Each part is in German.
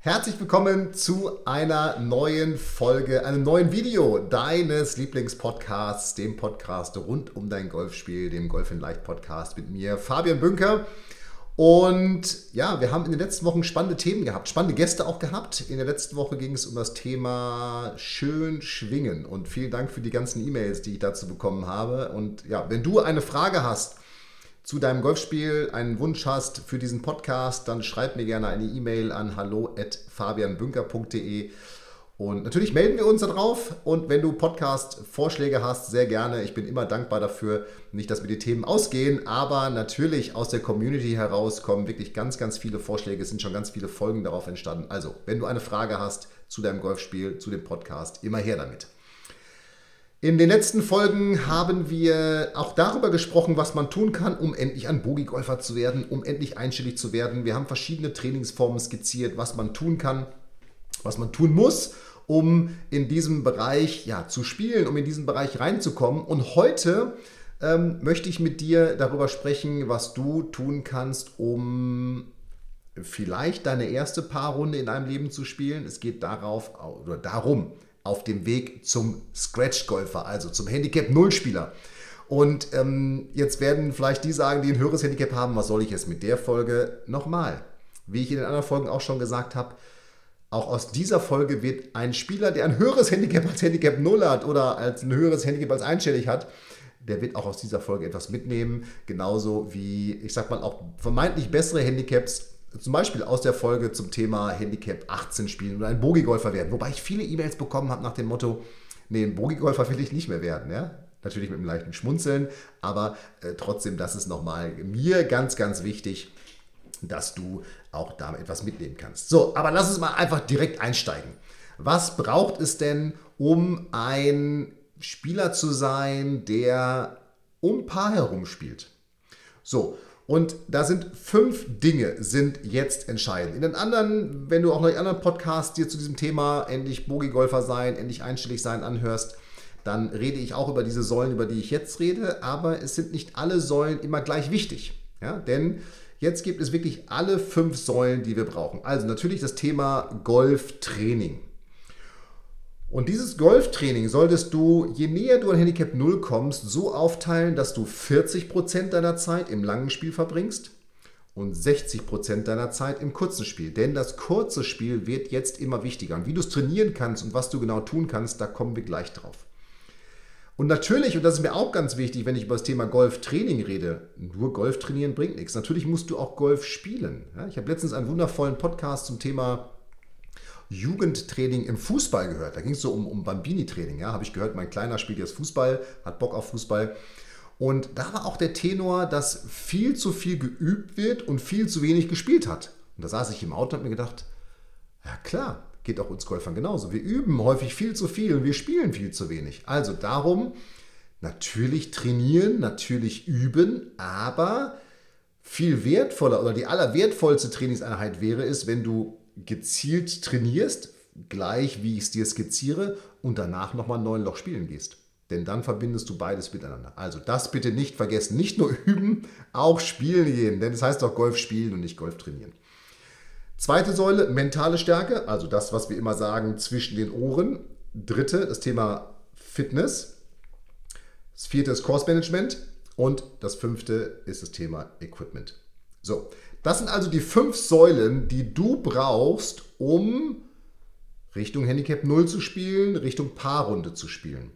Herzlich willkommen zu einer neuen Folge, einem neuen Video deines Lieblingspodcasts, dem Podcast rund um dein Golfspiel, dem Golf in Leicht Podcast mit mir, Fabian Bünker. Und ja, wir haben in den letzten Wochen spannende Themen gehabt, spannende Gäste auch gehabt. In der letzten Woche ging es um das Thema schön schwingen. Und vielen Dank für die ganzen E-Mails, die ich dazu bekommen habe. Und ja, wenn du eine Frage hast zu deinem Golfspiel, einen Wunsch hast für diesen Podcast, dann schreib mir gerne eine E-Mail an hallo@fabianbünker.de. Und natürlich melden wir uns darauf. Und wenn du Podcast-Vorschläge hast, sehr gerne. Ich bin immer dankbar dafür. Nicht, dass mir die Themen ausgehen, aber natürlich aus der Community heraus kommen wirklich ganz, ganz viele Vorschläge. Es sind schon ganz viele Folgen darauf entstanden. Also, wenn du eine Frage hast zu deinem Golfspiel, zu dem Podcast, immer her damit. In den letzten Folgen haben wir auch darüber gesprochen, was man tun kann, um endlich ein Bogey-Golfer zu werden, um endlich einstellig zu werden. Wir haben verschiedene Trainingsformen skizziert, was man tun kann, was man tun muss um in diesem Bereich ja, zu spielen, um in diesen Bereich reinzukommen. Und heute ähm, möchte ich mit dir darüber sprechen, was du tun kannst, um vielleicht deine erste Paarrunde in deinem Leben zu spielen. Es geht darauf oder darum, auf dem Weg zum Scratch-Golfer, also zum Handicap-Null-Spieler. Und ähm, jetzt werden vielleicht die sagen, die ein höheres Handicap haben, was soll ich jetzt mit der Folge? Nochmal, wie ich in den anderen Folgen auch schon gesagt habe, auch aus dieser Folge wird ein Spieler, der ein höheres Handicap als Handicap 0 hat oder als ein höheres Handicap als einstellig hat, der wird auch aus dieser Folge etwas mitnehmen. Genauso wie, ich sag mal, auch vermeintlich bessere Handicaps, zum Beispiel aus der Folge zum Thema Handicap 18 spielen oder ein Bogiegolfer werden. Wobei ich viele E-Mails bekommen habe nach dem Motto, nee, ein Bogiegolfer will ich nicht mehr werden. Ja? Natürlich mit einem leichten Schmunzeln, aber äh, trotzdem, das ist nochmal mir ganz, ganz wichtig dass du auch da etwas mitnehmen kannst. So, aber lass uns mal einfach direkt einsteigen. Was braucht es denn, um ein Spieler zu sein, der um Paar herum spielt? So, und da sind fünf Dinge sind jetzt entscheidend. In den anderen, wenn du auch noch in anderen Podcasts dir zu diesem Thema endlich Bogi-Golfer sein, endlich einstellig sein anhörst, dann rede ich auch über diese Säulen, über die ich jetzt rede, aber es sind nicht alle Säulen immer gleich wichtig. Ja? Denn Jetzt gibt es wirklich alle fünf Säulen, die wir brauchen. Also natürlich das Thema Golftraining. Und dieses Golftraining solltest du, je näher du an Handicap 0 kommst, so aufteilen, dass du 40% deiner Zeit im langen Spiel verbringst und 60% deiner Zeit im kurzen Spiel. Denn das kurze Spiel wird jetzt immer wichtiger. Und wie du es trainieren kannst und was du genau tun kannst, da kommen wir gleich drauf. Und natürlich, und das ist mir auch ganz wichtig, wenn ich über das Thema Golftraining rede, nur Golf trainieren bringt nichts. Natürlich musst du auch Golf spielen. Ich habe letztens einen wundervollen Podcast zum Thema Jugendtraining im Fußball gehört. Da ging es so um, um Bambini-Training. Ja, habe ich gehört, mein Kleiner spielt jetzt Fußball, hat Bock auf Fußball. Und da war auch der Tenor, dass viel zu viel geübt wird und viel zu wenig gespielt hat. Und da saß ich im Auto und habe mir gedacht, ja klar, Geht auch uns Golfern genauso. Wir üben häufig viel zu viel und wir spielen viel zu wenig. Also darum natürlich trainieren, natürlich üben, aber viel wertvoller oder die allerwertvollste Trainingseinheit wäre es, wenn du gezielt trainierst, gleich wie ich es dir skizziere, und danach nochmal neun Loch spielen gehst. Denn dann verbindest du beides miteinander. Also das bitte nicht vergessen. Nicht nur üben, auch spielen gehen. Denn es heißt doch Golf spielen und nicht Golf trainieren. Zweite Säule, mentale Stärke, also das, was wir immer sagen, zwischen den Ohren. Dritte, das Thema Fitness. Das vierte ist Course Management. Und das fünfte ist das Thema Equipment. So, das sind also die fünf Säulen, die du brauchst, um Richtung Handicap 0 zu spielen, Richtung Paarrunde zu spielen.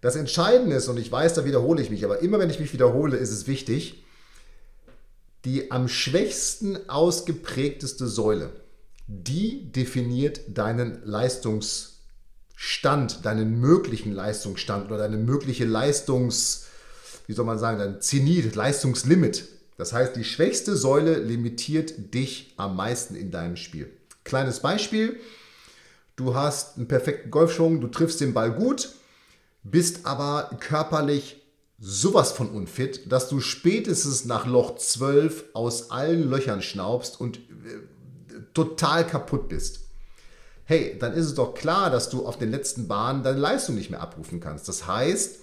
Das Entscheidende ist, und ich weiß, da wiederhole ich mich, aber immer wenn ich mich wiederhole, ist es wichtig, die am schwächsten ausgeprägteste Säule, die definiert deinen Leistungsstand, deinen möglichen Leistungsstand oder deine mögliche Leistungs, wie soll man sagen, dein Zenit, Leistungslimit. Das heißt, die schwächste Säule limitiert dich am meisten in deinem Spiel. Kleines Beispiel, du hast einen perfekten Golfschwung, du triffst den Ball gut, bist aber körperlich sowas von unfit, dass du spätestens nach Loch 12 aus allen Löchern schnaubst und äh, total kaputt bist. Hey, dann ist es doch klar, dass du auf den letzten Bahnen deine Leistung nicht mehr abrufen kannst. Das heißt,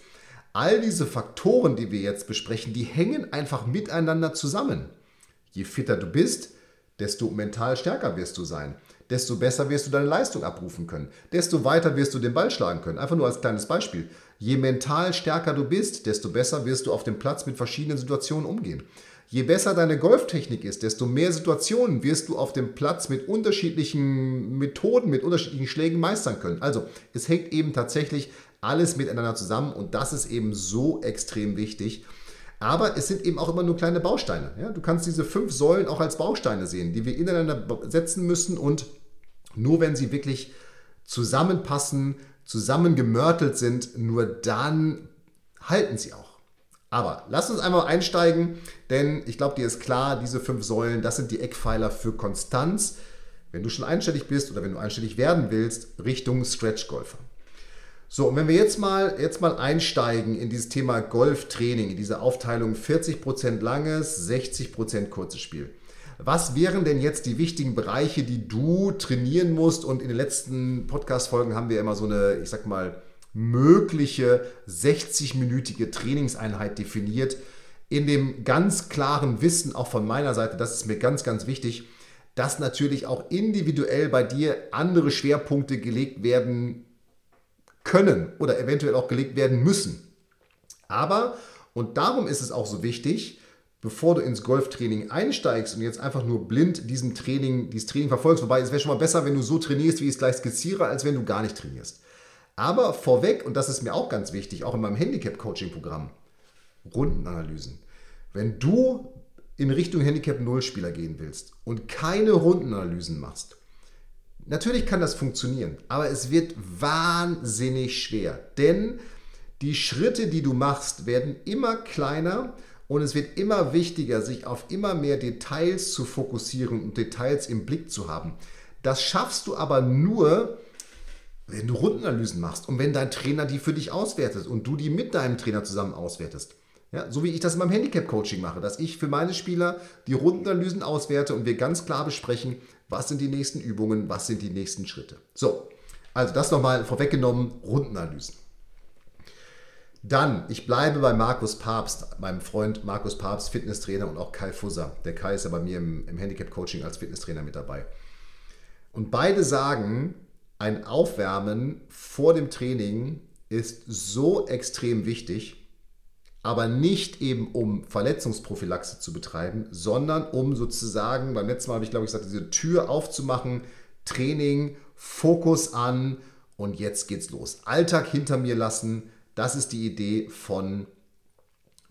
all diese Faktoren, die wir jetzt besprechen, die hängen einfach miteinander zusammen. Je fitter du bist, desto mental stärker wirst du sein. Desto besser wirst du deine Leistung abrufen können. Desto weiter wirst du den Ball schlagen können. Einfach nur als kleines Beispiel. Je mental stärker du bist, desto besser wirst du auf dem Platz mit verschiedenen Situationen umgehen. Je besser deine Golftechnik ist, desto mehr Situationen wirst du auf dem Platz mit unterschiedlichen Methoden, mit unterschiedlichen Schlägen meistern können. Also es hängt eben tatsächlich alles miteinander zusammen und das ist eben so extrem wichtig. Aber es sind eben auch immer nur kleine Bausteine. Ja? Du kannst diese fünf Säulen auch als Bausteine sehen, die wir ineinander setzen müssen und nur wenn sie wirklich zusammenpassen, zusammengemörtelt sind, nur dann halten sie auch. Aber lass uns einmal einsteigen, denn ich glaube, dir ist klar, diese fünf Säulen, das sind die Eckpfeiler für Konstanz, wenn du schon einstellig bist oder wenn du einstellig werden willst, Richtung Stretch-Golfer. So, und wenn wir jetzt mal, jetzt mal einsteigen in dieses Thema Golftraining, in diese Aufteilung 40% langes, 60% kurzes Spiel. Was wären denn jetzt die wichtigen Bereiche, die du trainieren musst? Und in den letzten Podcast-Folgen haben wir immer so eine, ich sag mal, mögliche 60-minütige Trainingseinheit definiert. In dem ganz klaren Wissen, auch von meiner Seite, das ist mir ganz, ganz wichtig, dass natürlich auch individuell bei dir andere Schwerpunkte gelegt werden können oder eventuell auch gelegt werden müssen. Aber, und darum ist es auch so wichtig, bevor du ins Golftraining einsteigst und jetzt einfach nur blind diesem Training, dieses Training verfolgst. Wobei es wäre schon mal besser, wenn du so trainierst, wie ich es gleich skizziere, als wenn du gar nicht trainierst. Aber vorweg, und das ist mir auch ganz wichtig, auch in meinem Handicap-Coaching-Programm, Rundenanalysen. Wenn du in Richtung Handicap 0 Spieler gehen willst und keine Rundenanalysen machst, natürlich kann das funktionieren, aber es wird wahnsinnig schwer, denn die Schritte, die du machst, werden immer kleiner und es wird immer wichtiger, sich auf immer mehr Details zu fokussieren und Details im Blick zu haben. Das schaffst du aber nur, wenn du Rundenanalysen machst und wenn dein Trainer die für dich auswertet und du die mit deinem Trainer zusammen auswertest. Ja, so wie ich das in meinem Handicap-Coaching mache, dass ich für meine Spieler die Rundenanalysen auswerte und wir ganz klar besprechen, was sind die nächsten Übungen, was sind die nächsten Schritte. So, also das nochmal vorweggenommen, Rundenanalysen. Dann, ich bleibe bei Markus Papst, meinem Freund Markus Papst, Fitnesstrainer und auch Kai Fusser. Der Kai ist ja bei mir im, im Handicap-Coaching als Fitnesstrainer mit dabei. Und beide sagen, ein Aufwärmen vor dem Training ist so extrem wichtig, aber nicht eben um Verletzungsprophylaxe zu betreiben, sondern um sozusagen, beim letzten Mal habe ich glaube ich gesagt, diese Tür aufzumachen, Training, Fokus an und jetzt geht's los. Alltag hinter mir lassen, das ist die Idee von,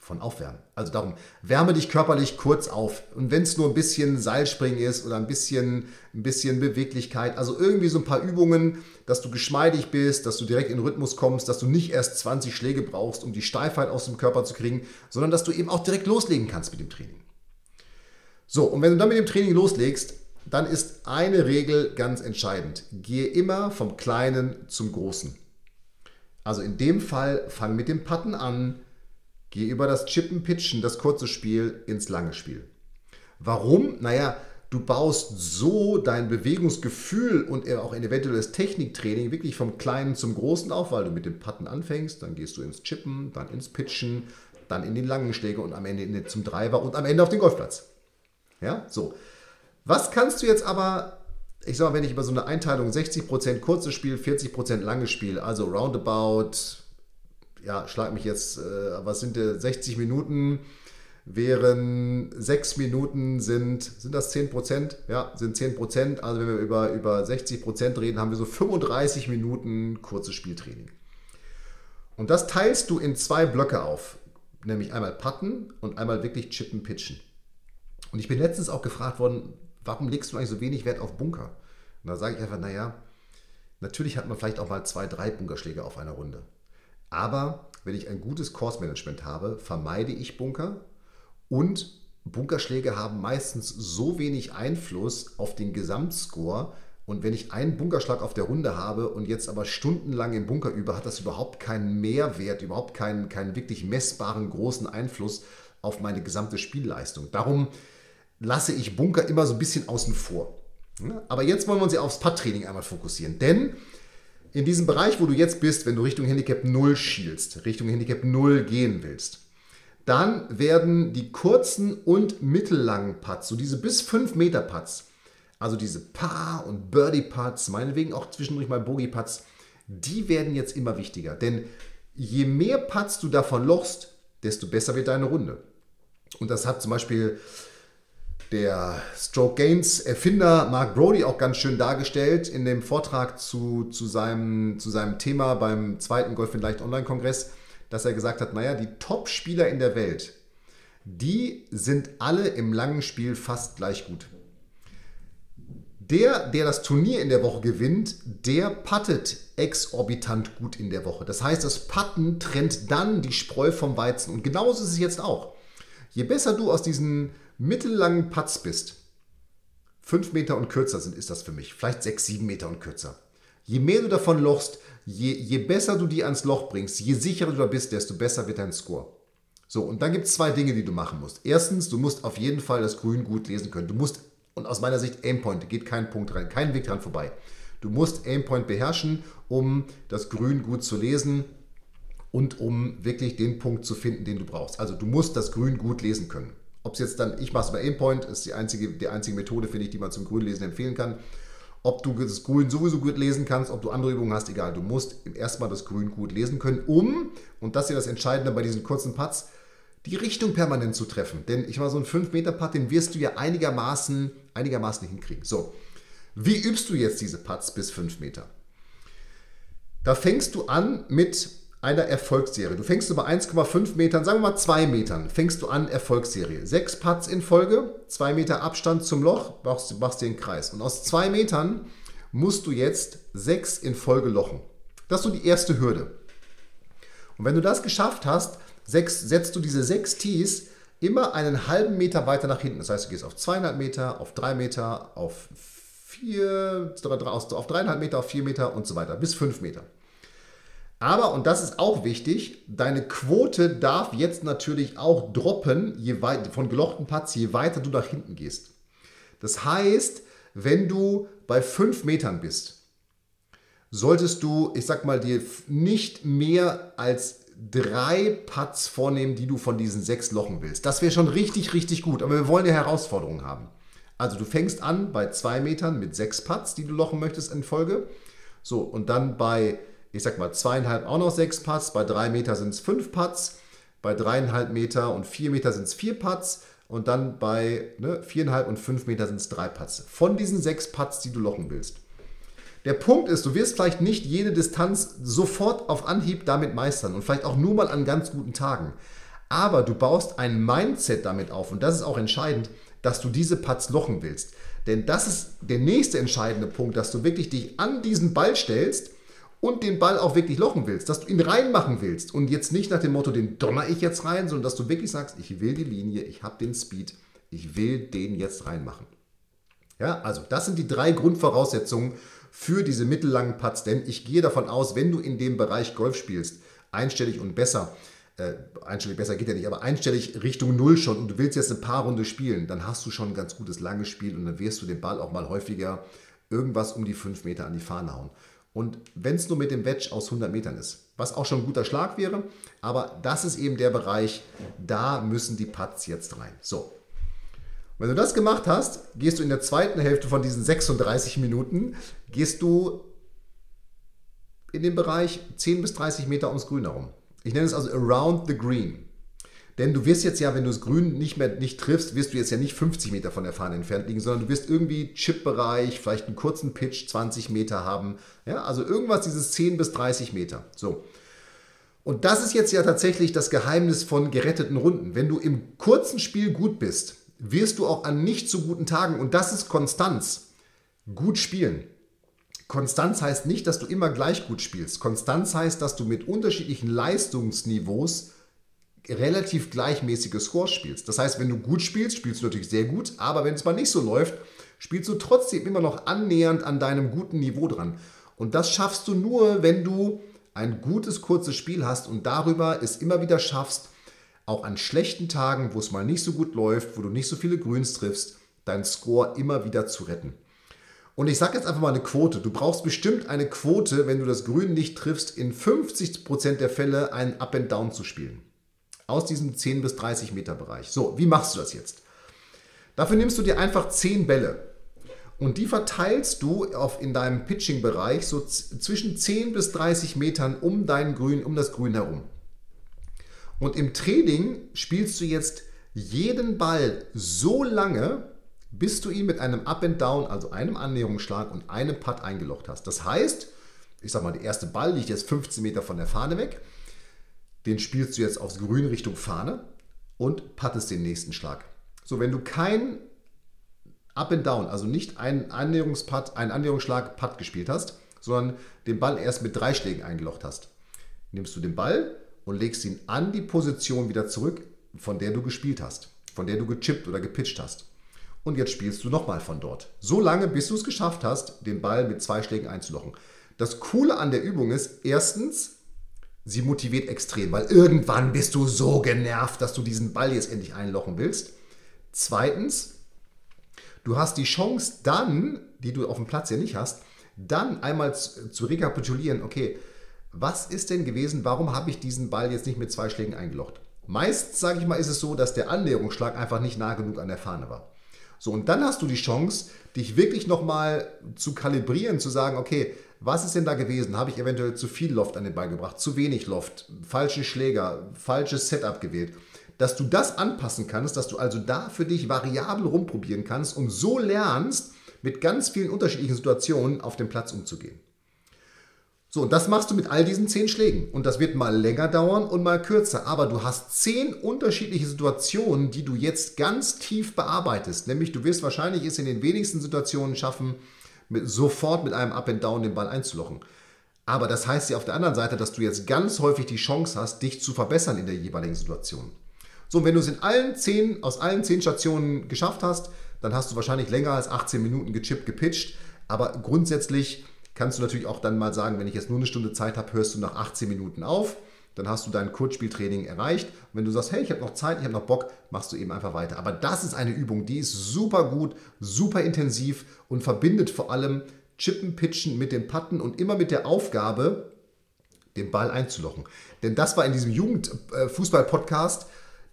von Aufwärmen. Also darum, wärme dich körperlich kurz auf. Und wenn es nur ein bisschen Seilspringen ist oder ein bisschen, ein bisschen Beweglichkeit, also irgendwie so ein paar Übungen, dass du geschmeidig bist, dass du direkt in den Rhythmus kommst, dass du nicht erst 20 Schläge brauchst, um die Steifheit aus dem Körper zu kriegen, sondern dass du eben auch direkt loslegen kannst mit dem Training. So, und wenn du dann mit dem Training loslegst, dann ist eine Regel ganz entscheidend. Gehe immer vom Kleinen zum Großen. Also in dem Fall fang mit dem Putten an, geh über das Chippen, Pitchen, das kurze Spiel ins lange Spiel. Warum? Naja, du baust so dein Bewegungsgefühl und auch ein eventuelles Techniktraining wirklich vom Kleinen zum Großen auf, weil du mit dem Putten anfängst, dann gehst du ins Chippen, dann ins Pitchen, dann in den langen Schläge und am Ende zum Driver und am Ende auf den Golfplatz. Ja, so. Was kannst du jetzt aber ich sag mal, wenn ich über so eine Einteilung 60% kurzes Spiel, 40% langes Spiel, also roundabout, ja, schlag mich jetzt, äh, was sind denn 60 Minuten? Wären 6 Minuten sind, sind das 10%? Ja, sind 10%. Also wenn wir über, über 60% reden, haben wir so 35 Minuten kurzes Spieltraining. Und das teilst du in zwei Blöcke auf. Nämlich einmal Putten und einmal wirklich Chippen, Pitchen. Und ich bin letztens auch gefragt worden, warum legst du eigentlich so wenig Wert auf Bunker? Und da sage ich einfach, naja, natürlich hat man vielleicht auch mal zwei, drei Bunkerschläge auf einer Runde. Aber wenn ich ein gutes Course-Management habe, vermeide ich Bunker und Bunkerschläge haben meistens so wenig Einfluss auf den Gesamtscore. Und wenn ich einen Bunkerschlag auf der Runde habe und jetzt aber stundenlang im Bunker übe, hat das überhaupt keinen Mehrwert, überhaupt keinen, keinen wirklich messbaren großen Einfluss auf meine gesamte Spielleistung. Darum lasse ich Bunker immer so ein bisschen außen vor. Aber jetzt wollen wir uns ja aufs Putt-Training einmal fokussieren. Denn in diesem Bereich, wo du jetzt bist, wenn du Richtung Handicap 0 schielst, Richtung Handicap 0 gehen willst, dann werden die kurzen und mittellangen Putts, so diese bis 5 Meter Putts, also diese Paar- und Birdie-Putts, meinetwegen auch zwischendurch mal Bogey-Putts, die werden jetzt immer wichtiger. Denn je mehr Putts du davon lochst, desto besser wird deine Runde. Und das hat zum Beispiel der Stroke Gains Erfinder Mark Brody auch ganz schön dargestellt in dem Vortrag zu, zu, seinem, zu seinem Thema beim zweiten Golf in Leicht Online-Kongress, dass er gesagt hat, naja, die Top-Spieler in der Welt, die sind alle im langen Spiel fast gleich gut. Der, der das Turnier in der Woche gewinnt, der puttet exorbitant gut in der Woche. Das heißt, das Putten trennt dann die Spreu vom Weizen. Und genauso ist es jetzt auch. Je besser du aus diesen mittellangen Putts bist, fünf Meter und kürzer sind, ist das für mich. Vielleicht sechs, sieben Meter und kürzer. Je mehr du davon lochst, je, je besser du die ans Loch bringst, je sicherer du da bist, desto besser wird dein Score. So, und dann gibt es zwei Dinge, die du machen musst. Erstens, du musst auf jeden Fall das Grün gut lesen können. Du musst, und aus meiner Sicht, Aimpoint, geht kein Punkt rein, kein Weg dran vorbei. Du musst Aimpoint beherrschen, um das Grün gut zu lesen und um wirklich den Punkt zu finden, den du brauchst. Also du musst das Grün gut lesen können. Ob es jetzt dann, ich mache es bei Aimpoint, ist die einzige, die einzige Methode, finde ich, die man zum Grünlesen empfehlen kann. Ob du das Grün sowieso gut lesen kannst, ob du andere Übungen hast, egal. Du musst erstmal das Grün gut lesen können, um, und das ist ja das Entscheidende bei diesen kurzen Putts, die Richtung permanent zu treffen. Denn ich mal so einen 5-Meter-Putt, den wirst du ja einigermaßen, einigermaßen hinkriegen. So, wie übst du jetzt diese Putts bis 5 Meter? Da fängst du an mit einer Erfolgsserie. Du fängst über 1,5 Metern, sagen wir mal 2 Metern, fängst du an Erfolgsserie. Sechs Putts in Folge, 2 Meter Abstand zum Loch, machst, machst dir einen Kreis. Und aus 2 Metern musst du jetzt 6 in Folge lochen. Das ist so die erste Hürde. Und wenn du das geschafft hast, sechs, setzt du diese 6 Tees immer einen halben Meter weiter nach hinten. Das heißt, du gehst auf 2,5 Meter, auf 3 Meter, auf 4, auf 3,5 Meter, auf 4 Meter und so weiter, bis 5 Meter. Aber, und das ist auch wichtig, deine Quote darf jetzt natürlich auch droppen, je weit, von gelochten Putts, je weiter du nach hinten gehst. Das heißt, wenn du bei 5 Metern bist, solltest du, ich sag mal, dir nicht mehr als drei Putts vornehmen, die du von diesen sechs lochen willst. Das wäre schon richtig, richtig gut. Aber wir wollen eine Herausforderung haben. Also du fängst an bei 2 Metern mit sechs Putts, die du lochen möchtest in Folge. So, und dann bei ich sag mal, zweieinhalb auch noch sechs Putts, bei drei Meter sind es fünf Putts, bei dreieinhalb Meter und vier Meter sind es vier Putts und dann bei ne, viereinhalb und fünf Meter sind es drei Putts. Von diesen sechs Putts, die du lochen willst. Der Punkt ist, du wirst vielleicht nicht jede Distanz sofort auf Anhieb damit meistern und vielleicht auch nur mal an ganz guten Tagen. Aber du baust ein Mindset damit auf und das ist auch entscheidend, dass du diese Putts lochen willst. Denn das ist der nächste entscheidende Punkt, dass du wirklich dich an diesen Ball stellst und den Ball auch wirklich lochen willst, dass du ihn reinmachen willst und jetzt nicht nach dem Motto, den donner ich jetzt rein, sondern dass du wirklich sagst, ich will die Linie, ich habe den Speed, ich will den jetzt reinmachen. Ja, also das sind die drei Grundvoraussetzungen für diese mittellangen Putts, denn ich gehe davon aus, wenn du in dem Bereich Golf spielst, einstellig und besser, äh, einstellig besser geht ja nicht, aber einstellig Richtung Null schon und du willst jetzt ein paar Runde spielen, dann hast du schon ein ganz gutes langes Spiel und dann wirst du den Ball auch mal häufiger irgendwas um die 5 Meter an die Fahne hauen. Und wenn es nur mit dem Wedge aus 100 Metern ist, was auch schon ein guter Schlag wäre, aber das ist eben der Bereich, da müssen die Putts jetzt rein. So. Wenn du das gemacht hast, gehst du in der zweiten Hälfte von diesen 36 Minuten, gehst du in den Bereich 10 bis 30 Meter ums Grün herum. Ich nenne es also around the green. Denn du wirst jetzt ja, wenn du das Grün nicht mehr nicht triffst, wirst du jetzt ja nicht 50 Meter von der Fahne entfernt liegen, sondern du wirst irgendwie Chip-Bereich, vielleicht einen kurzen Pitch, 20 Meter haben. Ja, also irgendwas dieses 10 bis 30 Meter. So. Und das ist jetzt ja tatsächlich das Geheimnis von geretteten Runden. Wenn du im kurzen Spiel gut bist, wirst du auch an nicht so guten Tagen, und das ist Konstanz, gut spielen. Konstanz heißt nicht, dass du immer gleich gut spielst. Konstanz heißt, dass du mit unterschiedlichen Leistungsniveaus relativ gleichmäßige Scores spielst. Das heißt, wenn du gut spielst, spielst du natürlich sehr gut, aber wenn es mal nicht so läuft, spielst du trotzdem immer noch annähernd an deinem guten Niveau dran. Und das schaffst du nur, wenn du ein gutes, kurzes Spiel hast und darüber es immer wieder schaffst, auch an schlechten Tagen, wo es mal nicht so gut läuft, wo du nicht so viele Grüns triffst, deinen Score immer wieder zu retten. Und ich sage jetzt einfach mal eine Quote. Du brauchst bestimmt eine Quote, wenn du das Grün nicht triffst, in 50% der Fälle einen Up and Down zu spielen. Aus diesem 10 bis 30 Meter Bereich. So, wie machst du das jetzt? Dafür nimmst du dir einfach 10 Bälle und die verteilst du auf, in deinem Pitching-Bereich so zwischen 10 bis 30 Metern um dein Grün, um das Grün herum. Und im Training spielst du jetzt jeden Ball so lange, bis du ihn mit einem Up and Down, also einem Annäherungsschlag und einem Putt eingelocht hast. Das heißt, ich sag mal, der erste Ball liegt jetzt 15 Meter von der Fahne weg. Den spielst du jetzt aufs Grün Richtung Fahne und puttest den nächsten Schlag. So, wenn du kein Up and Down, also nicht einen Annäherungsputt, einen Annäherungsschlag Putt gespielt hast, sondern den Ball erst mit drei Schlägen eingelocht hast, nimmst du den Ball und legst ihn an die Position wieder zurück, von der du gespielt hast, von der du gechippt oder gepitcht hast und jetzt spielst du nochmal von dort. So lange, bis du es geschafft hast, den Ball mit zwei Schlägen einzulochen. Das Coole an der Übung ist, erstens, sie motiviert extrem, weil irgendwann bist du so genervt, dass du diesen Ball jetzt endlich einlochen willst. Zweitens, du hast die Chance dann, die du auf dem Platz ja nicht hast, dann einmal zu rekapitulieren, okay, was ist denn gewesen, warum habe ich diesen Ball jetzt nicht mit zwei Schlägen eingelocht? Meist, sage ich mal, ist es so, dass der Annäherungsschlag einfach nicht nah genug an der Fahne war. So, und dann hast du die Chance, dich wirklich nochmal zu kalibrieren, zu sagen, okay, was ist denn da gewesen? Habe ich eventuell zu viel Loft an den Ball gebracht, zu wenig Loft, falsche Schläger, falsches Setup gewählt? Dass du das anpassen kannst, dass du also da für dich variabel rumprobieren kannst und so lernst, mit ganz vielen unterschiedlichen Situationen auf dem Platz umzugehen. So, und das machst du mit all diesen zehn Schlägen. Und das wird mal länger dauern und mal kürzer. Aber du hast zehn unterschiedliche Situationen, die du jetzt ganz tief bearbeitest. Nämlich, du wirst wahrscheinlich es in den wenigsten Situationen schaffen, mit, sofort mit einem Up and Down den Ball einzulochen. Aber das heißt ja auf der anderen Seite, dass du jetzt ganz häufig die Chance hast, dich zu verbessern in der jeweiligen Situation. So, wenn du es in allen zehn, aus allen zehn Stationen geschafft hast, dann hast du wahrscheinlich länger als 18 Minuten gechippt, gepitcht. Aber grundsätzlich kannst du natürlich auch dann mal sagen, wenn ich jetzt nur eine Stunde Zeit habe, hörst du nach 18 Minuten auf. Dann hast du dein Kurzspieltraining erreicht. Und wenn du sagst, hey, ich habe noch Zeit, ich habe noch Bock, machst du eben einfach weiter. Aber das ist eine Übung, die ist super gut, super intensiv und verbindet vor allem Chippen, Pitchen mit den Patten und immer mit der Aufgabe, den Ball einzulochen. Denn das war in diesem Jugendfußball-Podcast,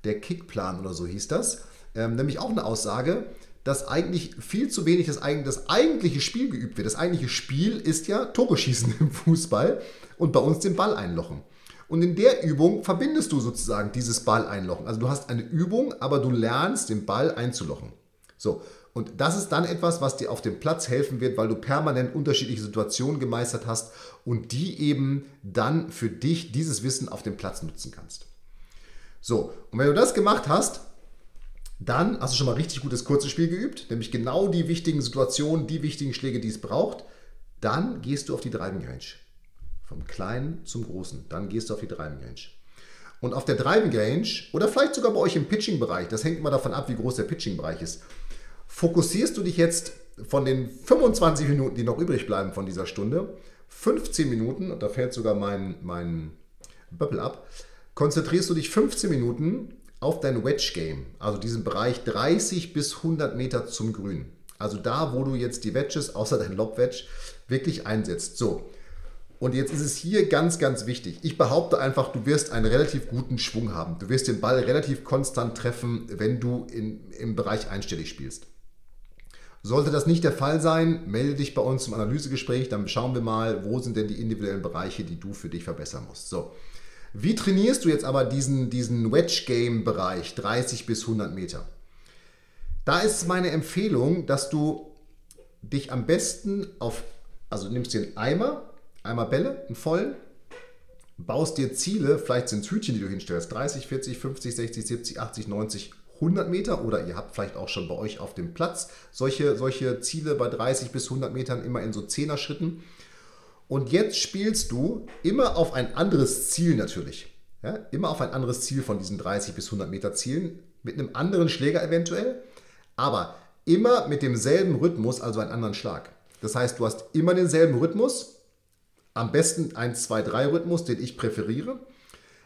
der Kickplan oder so hieß das, ähm, nämlich auch eine Aussage, dass eigentlich viel zu wenig das, das eigentliche Spiel geübt wird. Das eigentliche Spiel ist ja Tore schießen im Fußball und bei uns den Ball einlochen. Und in der Übung verbindest du sozusagen dieses Ball einlochen. Also du hast eine Übung, aber du lernst den Ball einzulochen. So, und das ist dann etwas, was dir auf dem Platz helfen wird, weil du permanent unterschiedliche Situationen gemeistert hast und die eben dann für dich dieses Wissen auf dem Platz nutzen kannst. So, und wenn du das gemacht hast, dann hast du schon mal richtig gutes kurzes Spiel geübt, nämlich genau die wichtigen Situationen, die wichtigen Schläge, die es braucht. Dann gehst du auf die Driving Range. Vom Kleinen zum Großen. Dann gehst du auf die Driving Range. Und auf der Driving Range oder vielleicht sogar bei euch im Pitching-Bereich, das hängt immer davon ab, wie groß der Pitching-Bereich ist, fokussierst du dich jetzt von den 25 Minuten, die noch übrig bleiben von dieser Stunde, 15 Minuten, und da fällt sogar mein, mein Böppel ab, konzentrierst du dich 15 Minuten auf dein Wedge Game, also diesen Bereich 30 bis 100 Meter zum Grün. Also da, wo du jetzt die Wedges, außer dein Lob Wedge, wirklich einsetzt. So. Und jetzt ist es hier ganz, ganz wichtig. Ich behaupte einfach, du wirst einen relativ guten Schwung haben. Du wirst den Ball relativ konstant treffen, wenn du in, im Bereich einstellig spielst. Sollte das nicht der Fall sein, melde dich bei uns zum Analysegespräch, dann schauen wir mal, wo sind denn die individuellen Bereiche, die du für dich verbessern musst. So. Wie trainierst du jetzt aber diesen, diesen Wedge-Game-Bereich 30 bis 100 Meter? Da ist meine Empfehlung, dass du dich am besten auf, also nimmst dir einen Eimer, Eimer Bälle, einen vollen, baust dir Ziele, vielleicht sind es Hütchen, die du hinstellst, 30, 40, 50, 60, 70, 80, 90, 100 Meter oder ihr habt vielleicht auch schon bei euch auf dem Platz solche, solche Ziele bei 30 bis 100 Metern immer in so 10er Schritten. Und jetzt spielst du immer auf ein anderes Ziel natürlich. Ja, immer auf ein anderes Ziel von diesen 30 bis 100 Meter Zielen, mit einem anderen Schläger eventuell, aber immer mit demselben Rhythmus, also einen anderen Schlag. Das heißt, du hast immer denselben Rhythmus, am besten ein 2-3-Rhythmus, den ich präferiere,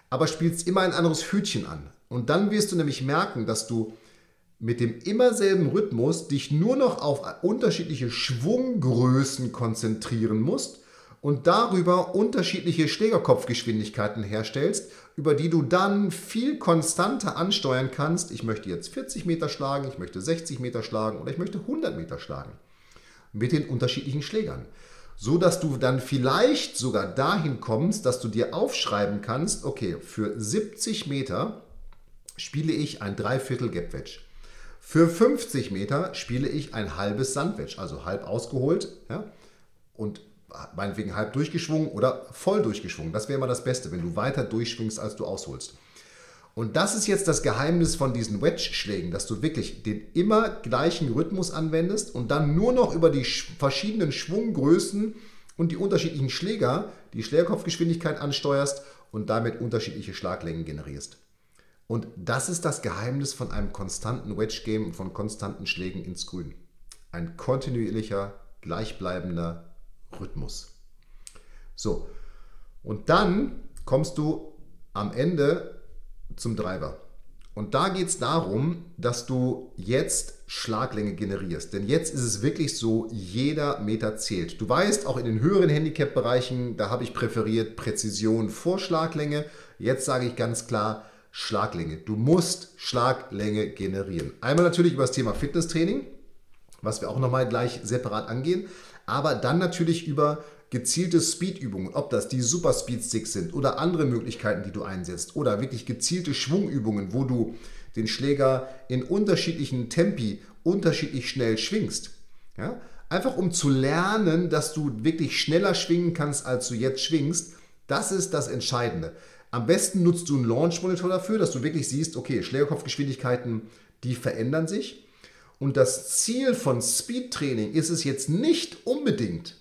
aber spielst immer ein anderes Hütchen an. Und dann wirst du nämlich merken, dass du mit dem immer selben Rhythmus dich nur noch auf unterschiedliche Schwunggrößen konzentrieren musst und darüber unterschiedliche Schlägerkopfgeschwindigkeiten herstellst, über die du dann viel konstanter ansteuern kannst. Ich möchte jetzt 40 Meter schlagen, ich möchte 60 Meter schlagen oder ich möchte 100 Meter schlagen. Mit den unterschiedlichen Schlägern. So dass du dann vielleicht sogar dahin kommst, dass du dir aufschreiben kannst, okay, für 70 Meter spiele ich ein Dreiviertel Gap Wedge. Für 50 Meter spiele ich ein halbes Sandwedge, also halb ausgeholt. Ja? Und meinetwegen halb durchgeschwungen oder voll durchgeschwungen. Das wäre immer das Beste, wenn du weiter durchschwingst, als du ausholst. Und das ist jetzt das Geheimnis von diesen Wedge-Schlägen, dass du wirklich den immer gleichen Rhythmus anwendest und dann nur noch über die verschiedenen Schwunggrößen und die unterschiedlichen Schläger die Schlägerkopfgeschwindigkeit ansteuerst und damit unterschiedliche Schlaglängen generierst. Und das ist das Geheimnis von einem konstanten Wedge-Game und von konstanten Schlägen ins Grün. Ein kontinuierlicher, gleichbleibender Rhythmus. So, und dann kommst du am Ende zum Driver. Und da geht es darum, dass du jetzt Schlaglänge generierst. Denn jetzt ist es wirklich so, jeder Meter zählt. Du weißt, auch in den höheren Handicap-Bereichen, da habe ich präferiert Präzision vor Schlaglänge. Jetzt sage ich ganz klar Schlaglänge. Du musst Schlaglänge generieren. Einmal natürlich über das Thema Fitnesstraining, was wir auch nochmal gleich separat angehen aber dann natürlich über gezielte Speedübungen, ob das die Super Speed Sticks sind oder andere Möglichkeiten, die du einsetzt oder wirklich gezielte Schwungübungen, wo du den Schläger in unterschiedlichen Tempi unterschiedlich schnell schwingst. Ja? Einfach um zu lernen, dass du wirklich schneller schwingen kannst, als du jetzt schwingst. Das ist das Entscheidende. Am besten nutzt du einen Launch Monitor dafür, dass du wirklich siehst, okay, Schlägerkopfgeschwindigkeiten, die verändern sich. Und das Ziel von Speedtraining ist es jetzt nicht unbedingt,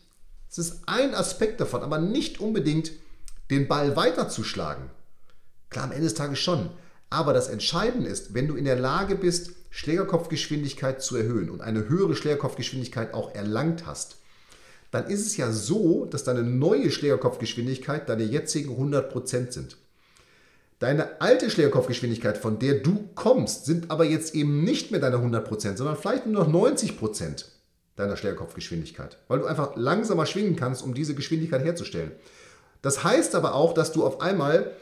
es ist ein Aspekt davon, aber nicht unbedingt den Ball weiterzuschlagen. Klar, am Ende des Tages schon. Aber das Entscheidende ist, wenn du in der Lage bist, Schlägerkopfgeschwindigkeit zu erhöhen und eine höhere Schlägerkopfgeschwindigkeit auch erlangt hast, dann ist es ja so, dass deine neue Schlägerkopfgeschwindigkeit deine jetzigen 100% sind. Deine alte Schlägerkopfgeschwindigkeit, von der du kommst, sind aber jetzt eben nicht mehr deine 100%, sondern vielleicht nur noch 90% deiner Schlägerkopfgeschwindigkeit, weil du einfach langsamer schwingen kannst, um diese Geschwindigkeit herzustellen. Das heißt aber auch, dass du auf einmal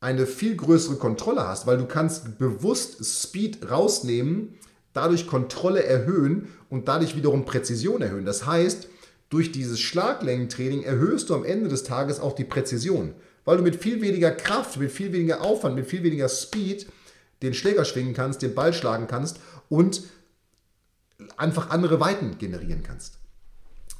eine viel größere Kontrolle hast, weil du kannst bewusst Speed rausnehmen, dadurch Kontrolle erhöhen und dadurch wiederum Präzision erhöhen. Das heißt, durch dieses Schlaglängentraining erhöhst du am Ende des Tages auch die Präzision weil du mit viel weniger Kraft, mit viel weniger Aufwand, mit viel weniger Speed den Schläger schwingen kannst, den Ball schlagen kannst und einfach andere Weiten generieren kannst.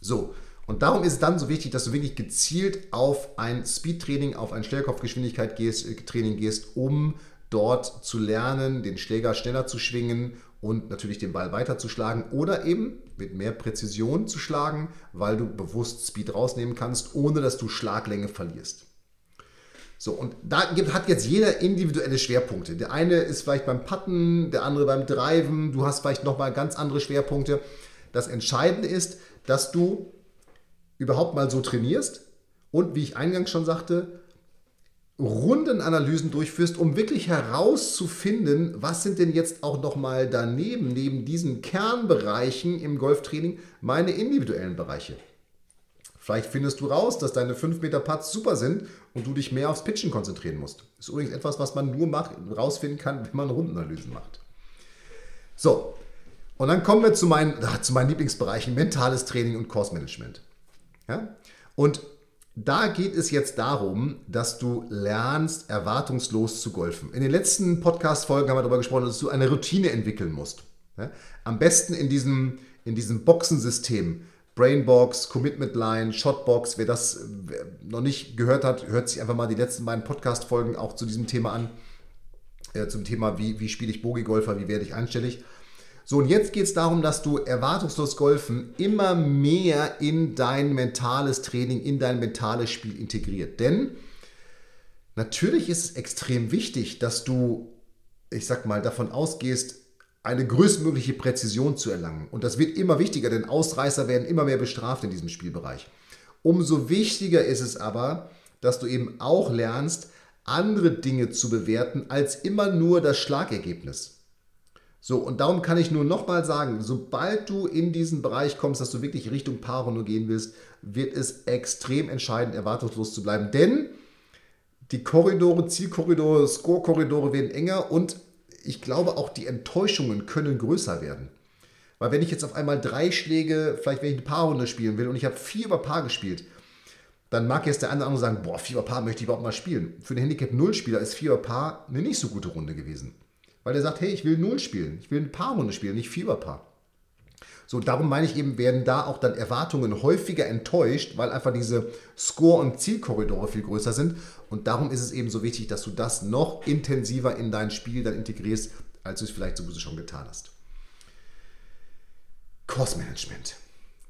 So, und darum ist es dann so wichtig, dass du wirklich gezielt auf ein Speedtraining, auf ein Schlägerkopfgeschwindigkeit-Training gehst, um dort zu lernen, den Schläger schneller zu schwingen und natürlich den Ball weiterzuschlagen oder eben mit mehr Präzision zu schlagen, weil du bewusst Speed rausnehmen kannst, ohne dass du Schlaglänge verlierst. So, und da gibt, hat jetzt jeder individuelle Schwerpunkte. Der eine ist vielleicht beim Putten, der andere beim Driven, du hast vielleicht nochmal ganz andere Schwerpunkte. Das Entscheidende ist, dass du überhaupt mal so trainierst und, wie ich eingangs schon sagte, Rundenanalysen durchführst, um wirklich herauszufinden, was sind denn jetzt auch nochmal daneben, neben diesen Kernbereichen im Golftraining, meine individuellen Bereiche. Vielleicht findest du raus, dass deine 5 Meter Putts super sind und du dich mehr aufs Pitchen konzentrieren musst. Das ist übrigens etwas, was man nur macht, rausfinden kann, wenn man Rundenanalysen macht. So, und dann kommen wir zu meinen, zu meinen Lieblingsbereichen mentales Training und Course Management. Ja? Und da geht es jetzt darum, dass du lernst, erwartungslos zu golfen. In den letzten Podcast-Folgen haben wir darüber gesprochen, dass du eine Routine entwickeln musst. Ja? Am besten in diesem, in diesem Boxensystem Brainbox, Commitment Line, Shotbox. Wer das noch nicht gehört hat, hört sich einfach mal die letzten beiden Podcast-Folgen auch zu diesem Thema an. äh, zum Thema, wie, wie spiele ich Bogi-Golfer, wie werde ich einstellig. So, und jetzt geht es darum, dass du erwartungslos Golfen immer mehr in dein mentales Training, in dein mentales Spiel integriert. Denn natürlich ist es extrem wichtig, dass du, ich sag mal, davon ausgehst, eine größtmögliche Präzision zu erlangen. Und das wird immer wichtiger, denn Ausreißer werden immer mehr bestraft in diesem Spielbereich. Umso wichtiger ist es aber, dass du eben auch lernst, andere Dinge zu bewerten als immer nur das Schlagergebnis. So, und darum kann ich nur nochmal sagen, sobald du in diesen Bereich kommst, dass du wirklich Richtung Paarrunde gehen willst, wird es extrem entscheidend, erwartungslos zu bleiben. Denn die Korridore, Zielkorridore, Score-Korridore werden enger und ich glaube auch die Enttäuschungen können größer werden. Weil wenn ich jetzt auf einmal drei Schläge, vielleicht wenn ich eine Paarrunde spielen will und ich habe vier über Paar gespielt, dann mag jetzt der eine oder andere sagen, boah, vier über Paar möchte ich überhaupt mal spielen. Für den Handicap-Null-Spieler ist vier über Paar eine nicht so gute Runde gewesen. Weil er sagt, hey, ich will Null spielen, ich will eine Paarrunde spielen, nicht vier über Paar. So, darum meine ich eben, werden da auch dann Erwartungen häufiger enttäuscht, weil einfach diese Score- und Zielkorridore viel größer sind. Und darum ist es eben so wichtig, dass du das noch intensiver in dein Spiel dann integrierst, als du es vielleicht sowieso schon getan hast. Course Management.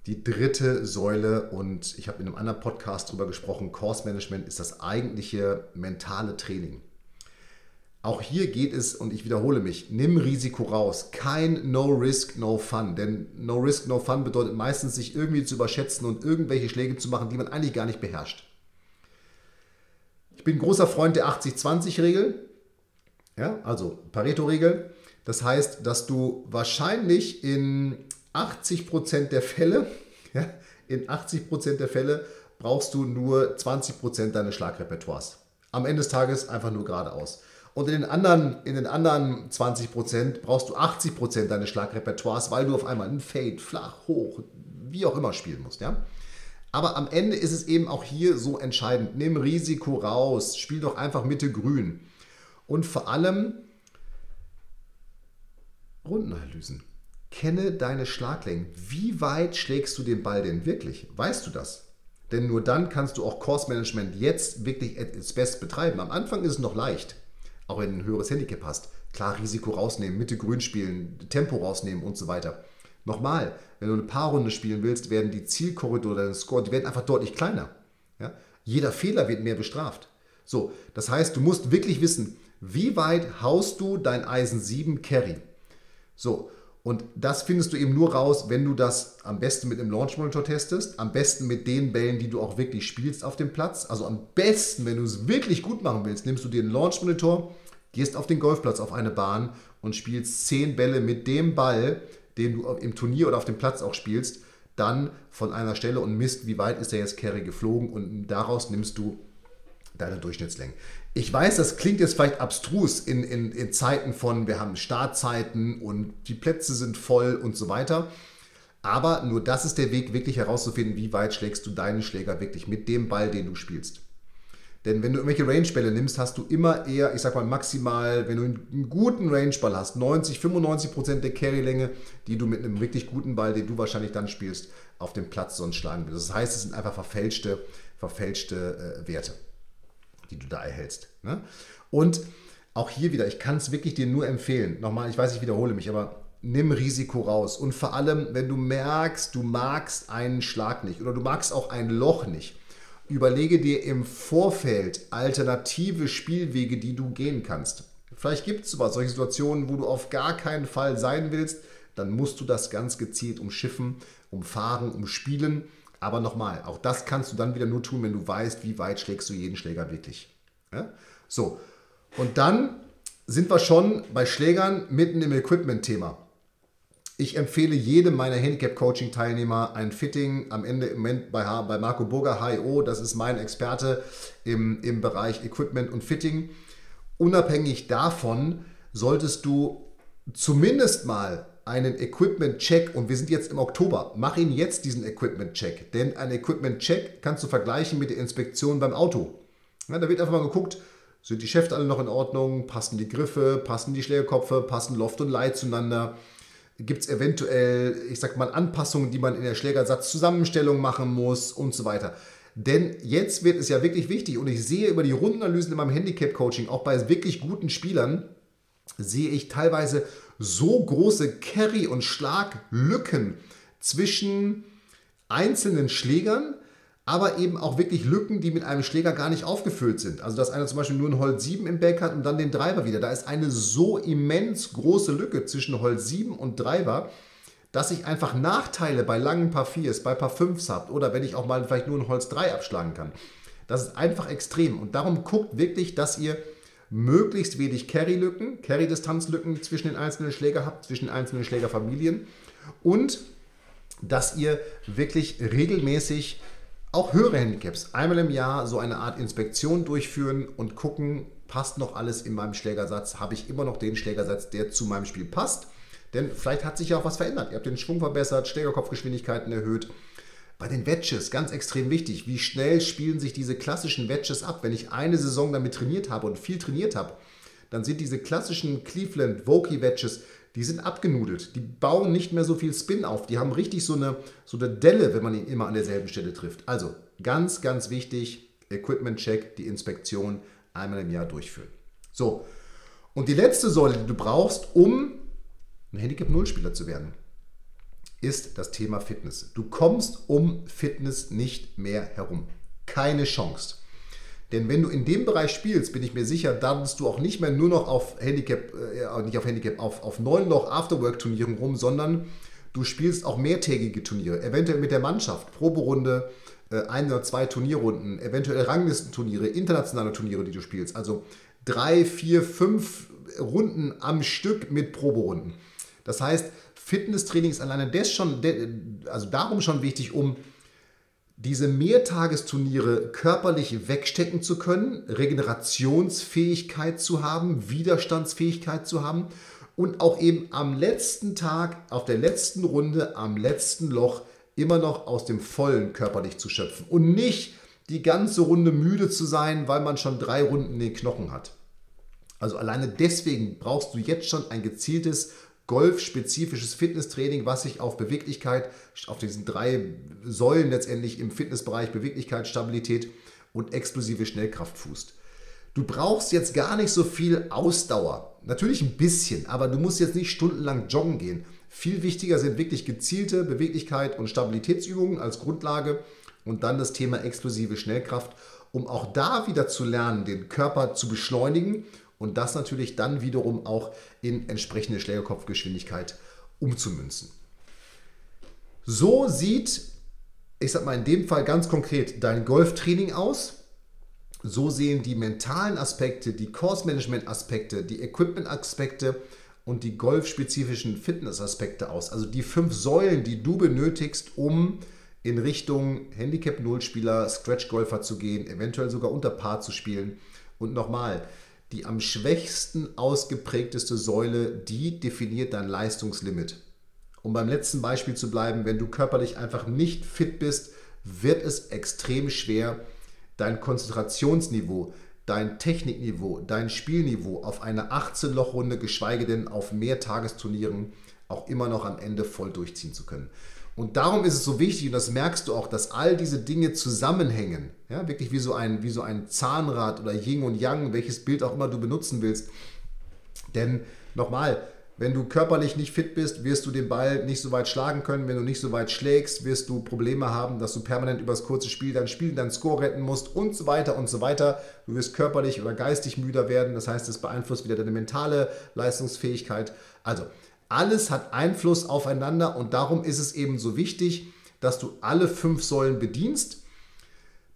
Die dritte Säule, und ich habe in einem anderen Podcast darüber gesprochen, Course Management ist das eigentliche mentale Training. Auch hier geht es, und ich wiederhole mich, nimm Risiko raus. Kein No Risk, No Fun. Denn No Risk, No Fun bedeutet meistens, sich irgendwie zu überschätzen und irgendwelche Schläge zu machen, die man eigentlich gar nicht beherrscht. Ich bin großer Freund der 80-20-Regel, ja, also Pareto-Regel. Das heißt, dass du wahrscheinlich in 80% der Fälle, ja, in 80% der Fälle brauchst du nur 20% deines Schlagrepertoires. Am Ende des Tages einfach nur geradeaus. Und in den anderen, in den anderen 20% brauchst du 80% deines Schlagrepertoires, weil du auf einmal ein Fade, flach, hoch, wie auch immer spielen musst. Ja? Aber am Ende ist es eben auch hier so entscheidend. Nimm Risiko raus, spiel doch einfach Mitte grün. Und vor allem Rundenanalysen. Kenne deine Schlaglängen. Wie weit schlägst du den Ball denn wirklich? Weißt du das? Denn nur dann kannst du auch Course Management jetzt wirklich its best betreiben. Am Anfang ist es noch leicht auch ein höheres Handicap hast. Klar, Risiko rausnehmen, Mitte grün spielen, Tempo rausnehmen und so weiter. Nochmal, wenn du eine Paarrunde spielen willst, werden die Zielkorridore, deine Score, die werden einfach deutlich kleiner. Ja? Jeder Fehler wird mehr bestraft. So, das heißt, du musst wirklich wissen, wie weit haust du dein Eisen 7 Carry? So, und das findest du eben nur raus, wenn du das am besten mit einem Launch Monitor testest, am besten mit den Bällen, die du auch wirklich spielst auf dem Platz. Also am besten, wenn du es wirklich gut machen willst, nimmst du dir einen Launch Monitor, gehst auf den Golfplatz auf eine Bahn und spielst 10 Bälle mit dem Ball, den du im Turnier oder auf dem Platz auch spielst, dann von einer Stelle und misst, wie weit ist der jetzt Carry geflogen und daraus nimmst du deine Durchschnittslänge. Ich weiß, das klingt jetzt vielleicht abstrus in, in, in Zeiten von, wir haben Startzeiten und die Plätze sind voll und so weiter. Aber nur das ist der Weg, wirklich herauszufinden, wie weit schlägst du deinen Schläger wirklich mit dem Ball, den du spielst. Denn wenn du irgendwelche Rangebälle nimmst, hast du immer eher, ich sag mal maximal, wenn du einen guten Rangeball hast, 90, 95 Prozent der Carrylänge, die du mit einem wirklich guten Ball, den du wahrscheinlich dann spielst, auf dem Platz sonst schlagen willst. Das heißt, es sind einfach verfälschte, verfälschte äh, Werte die du da erhältst. Ne? Und auch hier wieder, ich kann es wirklich dir nur empfehlen. Nochmal, ich weiß, ich wiederhole mich, aber nimm Risiko raus. Und vor allem, wenn du merkst, du magst einen Schlag nicht oder du magst auch ein Loch nicht, überlege dir im Vorfeld alternative Spielwege, die du gehen kannst. Vielleicht gibt es solche Situationen, wo du auf gar keinen Fall sein willst, dann musst du das ganz gezielt umschiffen, umfahren, umspielen aber nochmal, auch das kannst du dann wieder nur tun, wenn du weißt, wie weit schlägst du jeden Schläger wirklich. Ja? So, und dann sind wir schon bei Schlägern mitten im Equipment-Thema. Ich empfehle jedem meiner Handicap-Coaching-Teilnehmer ein Fitting am Ende im Moment bei, bei Marco Burger, HIO, das ist mein Experte im, im Bereich Equipment und Fitting. Unabhängig davon solltest du zumindest mal einen Equipment-Check und wir sind jetzt im Oktober. Mach ihn jetzt diesen Equipment-Check, denn ein Equipment-Check kannst du vergleichen mit der Inspektion beim Auto. Ja, da wird einfach mal geguckt, sind die Schäfte alle noch in Ordnung, passen die Griffe, passen die Schlägerkopfe, passen Loft und Light zueinander. Gibt es eventuell, ich sag mal, Anpassungen, die man in der Schlägersatzzusammenstellung machen muss und so weiter. Denn jetzt wird es ja wirklich wichtig und ich sehe über die Rundenanalysen in meinem Handicap-Coaching, auch bei wirklich guten Spielern, sehe ich teilweise so große Carry- und Schlaglücken zwischen einzelnen Schlägern, aber eben auch wirklich Lücken, die mit einem Schläger gar nicht aufgefüllt sind. Also dass einer zum Beispiel nur ein Holz 7 im Back hat und dann den Driver wieder. Da ist eine so immens große Lücke zwischen Holz 7 und Driver, dass ich einfach Nachteile bei langen Paar 4s, bei Paar 5s habe oder wenn ich auch mal vielleicht nur ein Holz 3 abschlagen kann. Das ist einfach extrem und darum guckt wirklich, dass ihr möglichst wenig Carry-Lücken, Carry-Distanzlücken zwischen den einzelnen Schläger habt, zwischen den einzelnen Schlägerfamilien und dass ihr wirklich regelmäßig auch höhere Handicaps einmal im Jahr so eine Art Inspektion durchführen und gucken, passt noch alles in meinem Schlägersatz, habe ich immer noch den Schlägersatz, der zu meinem Spiel passt. Denn vielleicht hat sich ja auch was verändert. Ihr habt den Schwung verbessert, Schlägerkopfgeschwindigkeiten erhöht. Bei den Wedges, ganz extrem wichtig, wie schnell spielen sich diese klassischen Wedges ab? Wenn ich eine Saison damit trainiert habe und viel trainiert habe, dann sind diese klassischen Cleveland Vokey Wedges die sind abgenudelt. Die bauen nicht mehr so viel Spin auf. Die haben richtig so eine, so eine Delle, wenn man ihn immer an derselben Stelle trifft. Also ganz, ganz wichtig, Equipment-Check, die Inspektion einmal im Jahr durchführen. So, und die letzte Säule, die du brauchst, um ein Handicap-Null-Spieler zu werden, ist das Thema Fitness. Du kommst um Fitness nicht mehr herum. Keine Chance. Denn wenn du in dem Bereich spielst, bin ich mir sicher, darfst du auch nicht mehr nur noch auf Handicap, äh, nicht auf Handicap, auf, auf 9 Loch Afterwork-Turnieren rum, sondern du spielst auch mehrtägige Turniere, eventuell mit der Mannschaft, Proberunde, äh, ein oder zwei Turnierrunden, eventuell Ranglistenturniere, internationale Turniere, die du spielst. Also drei, vier, fünf Runden am Stück mit Proberunden. Das heißt, Fitnesstraining ist alleine das schon, also darum schon wichtig, um diese Mehrtagesturniere körperlich wegstecken zu können, Regenerationsfähigkeit zu haben, Widerstandsfähigkeit zu haben und auch eben am letzten Tag, auf der letzten Runde, am letzten Loch immer noch aus dem Vollen körperlich zu schöpfen und nicht die ganze Runde müde zu sein, weil man schon drei Runden den Knochen hat. Also alleine deswegen brauchst du jetzt schon ein gezieltes golfspezifisches Fitnesstraining, was sich auf Beweglichkeit, auf diesen drei Säulen letztendlich im Fitnessbereich Beweglichkeit, Stabilität und explosive Schnellkraft fußt. Du brauchst jetzt gar nicht so viel Ausdauer. Natürlich ein bisschen, aber du musst jetzt nicht stundenlang joggen gehen. Viel wichtiger sind wirklich gezielte Beweglichkeit und Stabilitätsübungen als Grundlage und dann das Thema explosive Schnellkraft, um auch da wieder zu lernen, den Körper zu beschleunigen und das natürlich dann wiederum auch in entsprechende Schlägerkopfgeschwindigkeit umzumünzen. So sieht, ich sag mal in dem Fall ganz konkret, dein Golftraining aus. So sehen die mentalen Aspekte, die Course-Management-Aspekte, die Equipment-Aspekte und die golfspezifischen Fitness-Aspekte aus. Also die fünf Säulen, die du benötigst, um in Richtung Handicap-Null-Spieler, Scratch-Golfer zu gehen, eventuell sogar unter Paar zu spielen. Und nochmal, die am schwächsten ausgeprägteste Säule, die definiert dein Leistungslimit. Um beim letzten Beispiel zu bleiben, wenn du körperlich einfach nicht fit bist, wird es extrem schwer, dein Konzentrationsniveau, dein Technikniveau, dein Spielniveau auf eine 18-Loch-Runde, geschweige denn auf mehr Tagesturnieren, auch immer noch am Ende voll durchziehen zu können. Und darum ist es so wichtig, und das merkst du auch, dass all diese Dinge zusammenhängen. Ja, wirklich wie so, ein, wie so ein Zahnrad oder Yin und Yang, welches Bild auch immer du benutzen willst. Denn nochmal, wenn du körperlich nicht fit bist, wirst du den Ball nicht so weit schlagen können. Wenn du nicht so weit schlägst, wirst du Probleme haben, dass du permanent übers kurze Spiel dein Spiel, deinen Score retten musst und so weiter und so weiter. Du wirst körperlich oder geistig müder werden. Das heißt, es beeinflusst wieder deine mentale Leistungsfähigkeit. Also, alles hat Einfluss aufeinander und darum ist es eben so wichtig, dass du alle fünf Säulen bedienst.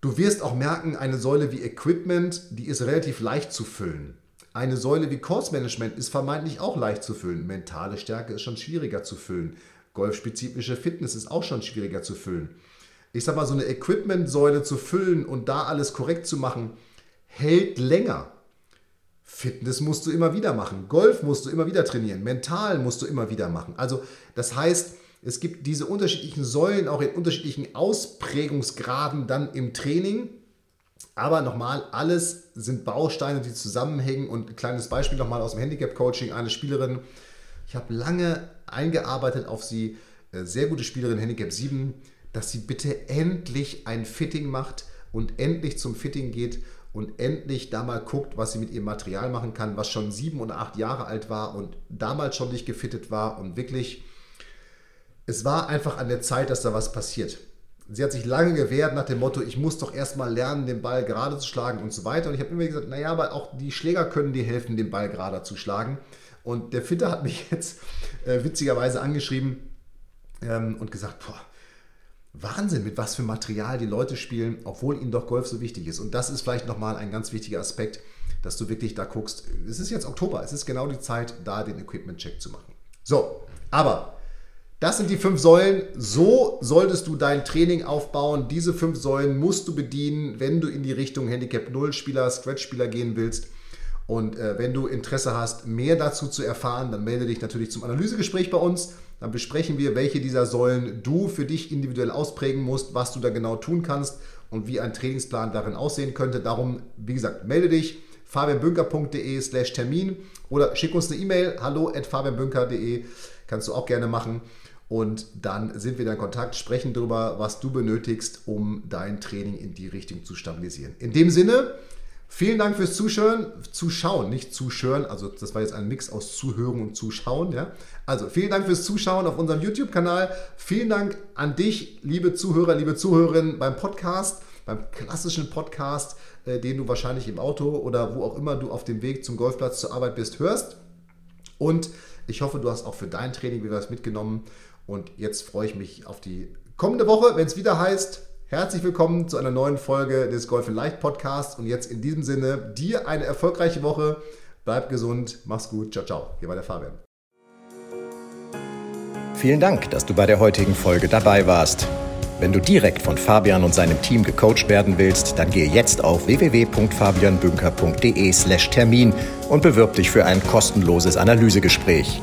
Du wirst auch merken, eine Säule wie Equipment, die ist relativ leicht zu füllen. Eine Säule wie Course Management ist vermeintlich auch leicht zu füllen. Mentale Stärke ist schon schwieriger zu füllen. Golfspezifische Fitness ist auch schon schwieriger zu füllen. Ich sag mal, so eine Equipment-Säule zu füllen und da alles korrekt zu machen, hält länger. Fitness musst du immer wieder machen. Golf musst du immer wieder trainieren. Mental musst du immer wieder machen. Also das heißt, es gibt diese unterschiedlichen Säulen auch in unterschiedlichen Ausprägungsgraden dann im Training. Aber nochmal, alles sind Bausteine, die zusammenhängen. Und ein kleines Beispiel nochmal aus dem Handicap-Coaching. Eine Spielerin, ich habe lange eingearbeitet auf sie, äh, sehr gute Spielerin, Handicap 7, dass sie bitte endlich ein Fitting macht und endlich zum Fitting geht und endlich da mal guckt, was sie mit ihrem Material machen kann, was schon sieben oder acht Jahre alt war und damals schon nicht gefittet war und wirklich, es war einfach an der Zeit, dass da was passiert. Sie hat sich lange gewehrt nach dem Motto, ich muss doch erstmal lernen, den Ball gerade zu schlagen und so weiter. Und ich habe immer gesagt, naja, aber auch die Schläger können dir helfen, den Ball gerade zu schlagen. Und der Fitter hat mich jetzt äh, witzigerweise angeschrieben ähm, und gesagt, boah, Wahnsinn, mit was für Material die Leute spielen, obwohl ihnen doch Golf so wichtig ist. Und das ist vielleicht nochmal ein ganz wichtiger Aspekt, dass du wirklich da guckst. Es ist jetzt Oktober, es ist genau die Zeit, da den Equipment-Check zu machen. So, aber das sind die fünf Säulen. So solltest du dein Training aufbauen. Diese fünf Säulen musst du bedienen, wenn du in die Richtung Handicap 0 Spieler, Scratch Spieler gehen willst. Und äh, wenn du Interesse hast, mehr dazu zu erfahren, dann melde dich natürlich zum Analysegespräch bei uns. Dann besprechen wir, welche dieser Säulen du für dich individuell ausprägen musst, was du da genau tun kannst und wie ein Trainingsplan darin aussehen könnte. Darum, wie gesagt, melde dich fabianbünker.de slash Termin oder schick uns eine E-Mail, hallo at fabianbünker.de, kannst du auch gerne machen. Und dann sind wir in Kontakt, sprechen darüber, was du benötigst, um dein Training in die Richtung zu stabilisieren. In dem Sinne, Vielen Dank fürs Zuschauen, Zuschauen, nicht Zuschören. Also das war jetzt ein Mix aus Zuhören und Zuschauen. Ja? Also vielen Dank fürs Zuschauen auf unserem YouTube-Kanal. Vielen Dank an dich, liebe Zuhörer, liebe Zuhörerinnen beim Podcast, beim klassischen Podcast, äh, den du wahrscheinlich im Auto oder wo auch immer du auf dem Weg zum Golfplatz zur Arbeit bist, hörst. Und ich hoffe, du hast auch für dein Training wieder was mitgenommen. Und jetzt freue ich mich auf die kommende Woche, wenn es wieder heißt Herzlich willkommen zu einer neuen Folge des Golf in Leicht Podcasts und jetzt in diesem Sinne dir eine erfolgreiche Woche. Bleib gesund, mach's gut, ciao, ciao. Hier war der Fabian. Vielen Dank, dass du bei der heutigen Folge dabei warst. Wenn du direkt von Fabian und seinem Team gecoacht werden willst, dann gehe jetzt auf www.fabianbünker.de/termin und bewirb dich für ein kostenloses Analysegespräch.